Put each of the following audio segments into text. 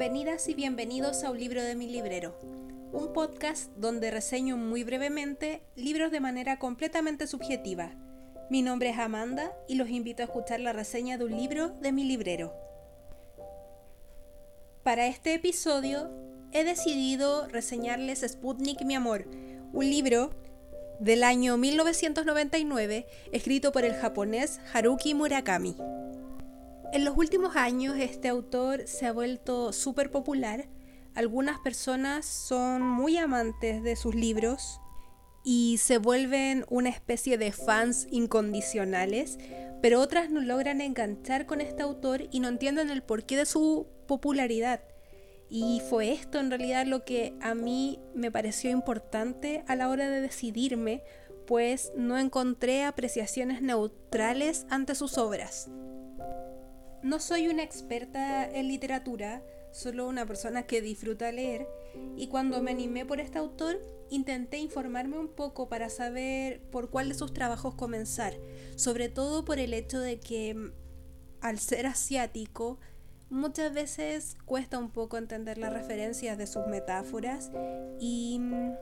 Bienvenidas y bienvenidos a Un libro de mi librero, un podcast donde reseño muy brevemente libros de manera completamente subjetiva. Mi nombre es Amanda y los invito a escuchar la reseña de un libro de mi librero. Para este episodio he decidido reseñarles Sputnik mi amor, un libro del año 1999 escrito por el japonés Haruki Murakami. En los últimos años este autor se ha vuelto súper popular. Algunas personas son muy amantes de sus libros y se vuelven una especie de fans incondicionales, pero otras no logran enganchar con este autor y no entienden el porqué de su popularidad. Y fue esto en realidad lo que a mí me pareció importante a la hora de decidirme, pues no encontré apreciaciones neutrales ante sus obras. No soy una experta en literatura, solo una persona que disfruta leer, y cuando me animé por este autor, intenté informarme un poco para saber por cuál de sus trabajos comenzar, sobre todo por el hecho de que mm, al ser asiático, muchas veces cuesta un poco entender las referencias de sus metáforas y mm,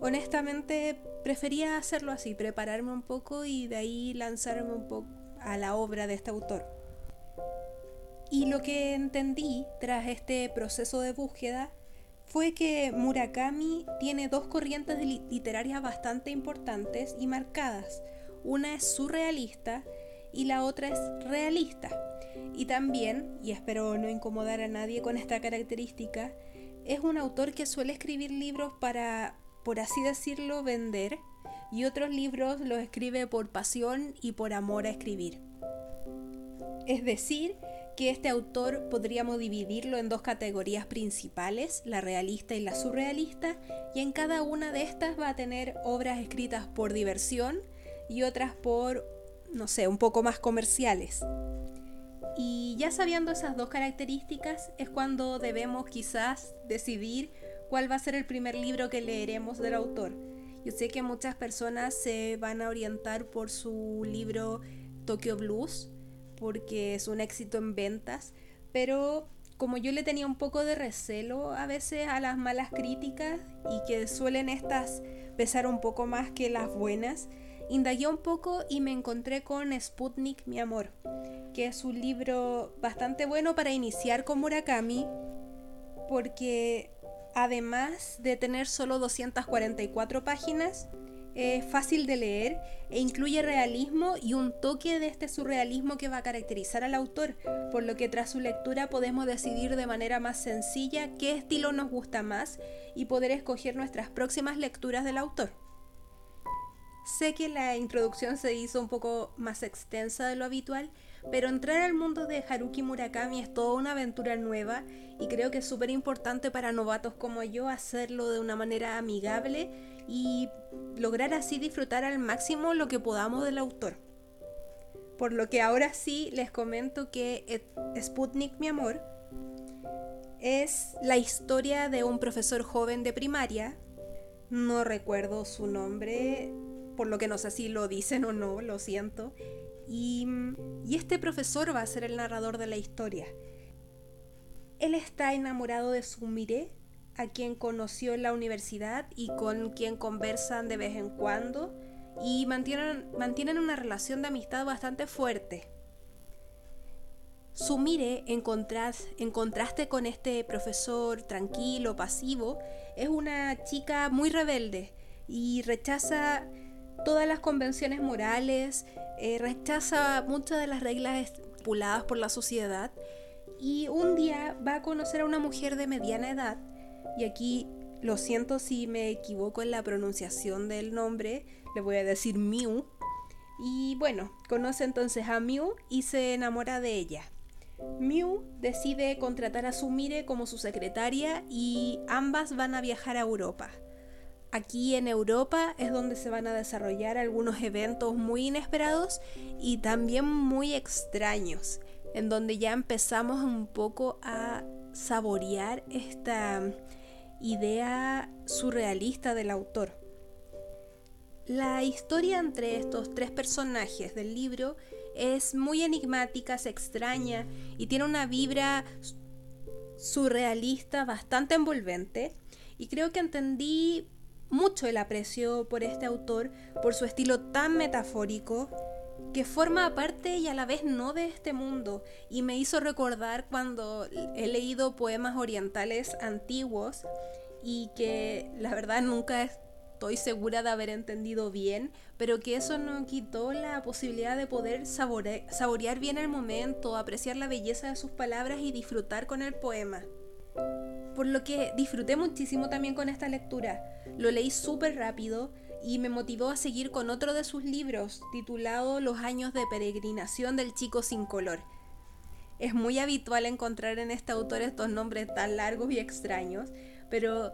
honestamente prefería hacerlo así, prepararme un poco y de ahí lanzarme un poco a la obra de este autor. Y lo que entendí tras este proceso de búsqueda fue que Murakami tiene dos corrientes literarias bastante importantes y marcadas. Una es surrealista y la otra es realista. Y también, y espero no incomodar a nadie con esta característica, es un autor que suele escribir libros para, por así decirlo, vender, y otros libros los escribe por pasión y por amor a escribir. Es decir, que este autor podríamos dividirlo en dos categorías principales, la realista y la surrealista, y en cada una de estas va a tener obras escritas por diversión y otras por, no sé, un poco más comerciales. Y ya sabiendo esas dos características es cuando debemos quizás decidir cuál va a ser el primer libro que leeremos del autor. Yo sé que muchas personas se van a orientar por su libro Tokyo Blues, porque es un éxito en ventas, pero como yo le tenía un poco de recelo a veces a las malas críticas y que suelen estas pesar un poco más que las buenas, indagué un poco y me encontré con Sputnik, mi amor, que es un libro bastante bueno para iniciar con Murakami, porque además de tener solo 244 páginas, es fácil de leer e incluye realismo y un toque de este surrealismo que va a caracterizar al autor, por lo que tras su lectura podemos decidir de manera más sencilla qué estilo nos gusta más y poder escoger nuestras próximas lecturas del autor. Sé que la introducción se hizo un poco más extensa de lo habitual, pero entrar al mundo de Haruki Murakami es toda una aventura nueva y creo que es súper importante para novatos como yo hacerlo de una manera amigable y lograr así disfrutar al máximo lo que podamos del autor. Por lo que ahora sí les comento que Sputnik, mi amor, es la historia de un profesor joven de primaria. No recuerdo su nombre, por lo que no sé si lo dicen o no, lo siento. Y, y este profesor va a ser el narrador de la historia. Él está enamorado de Sumire, a quien conoció en la universidad y con quien conversan de vez en cuando y mantienen, mantienen una relación de amistad bastante fuerte. Sumire, en, en contraste con este profesor tranquilo, pasivo, es una chica muy rebelde y rechaza todas las convenciones morales, eh, rechaza muchas de las reglas estipuladas por la sociedad y un día va a conocer a una mujer de mediana edad y aquí lo siento si me equivoco en la pronunciación del nombre, le voy a decir Miu. Y bueno, conoce entonces a Miu y se enamora de ella. Miu decide contratar a Sumire como su secretaria y ambas van a viajar a Europa. Aquí en Europa es donde se van a desarrollar algunos eventos muy inesperados y también muy extraños, en donde ya empezamos un poco a saborear esta idea surrealista del autor. La historia entre estos tres personajes del libro es muy enigmática, se extraña y tiene una vibra surrealista, bastante envolvente, y creo que entendí mucho el aprecio por este autor, por su estilo tan metafórico, que forma parte y a la vez no de este mundo, y me hizo recordar cuando he leído poemas orientales antiguos y que la verdad nunca estoy segura de haber entendido bien, pero que eso no quitó la posibilidad de poder saborear bien el momento, apreciar la belleza de sus palabras y disfrutar con el poema. Por lo que disfruté muchísimo también con esta lectura. Lo leí súper rápido y me motivó a seguir con otro de sus libros, titulado Los años de peregrinación del chico sin color. Es muy habitual encontrar en este autor estos nombres tan largos y extraños, pero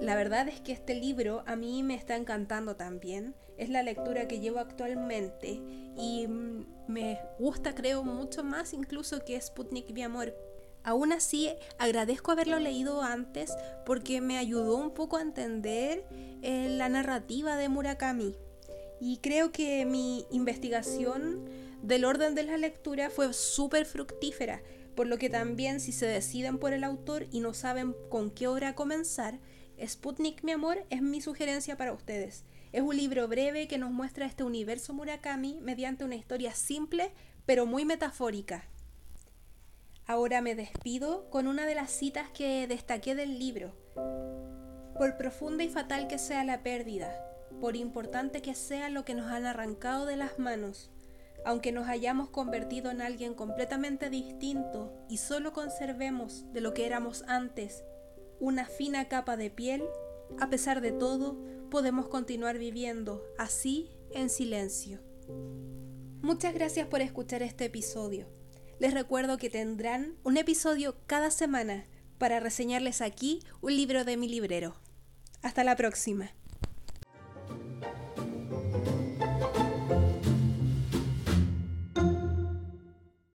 la verdad es que este libro a mí me está encantando también. Es la lectura que llevo actualmente y me gusta creo mucho más incluso que Sputnik mi amor. Aún así, agradezco haberlo leído antes porque me ayudó un poco a entender eh, la narrativa de Murakami. Y creo que mi investigación del orden de la lectura fue súper fructífera, por lo que también si se deciden por el autor y no saben con qué obra comenzar, Sputnik, mi amor, es mi sugerencia para ustedes. Es un libro breve que nos muestra este universo Murakami mediante una historia simple pero muy metafórica. Ahora me despido con una de las citas que destaqué del libro. Por profunda y fatal que sea la pérdida, por importante que sea lo que nos han arrancado de las manos, aunque nos hayamos convertido en alguien completamente distinto y solo conservemos de lo que éramos antes una fina capa de piel, a pesar de todo, podemos continuar viviendo así en silencio. Muchas gracias por escuchar este episodio. Les recuerdo que tendrán un episodio cada semana para reseñarles aquí un libro de mi librero. Hasta la próxima.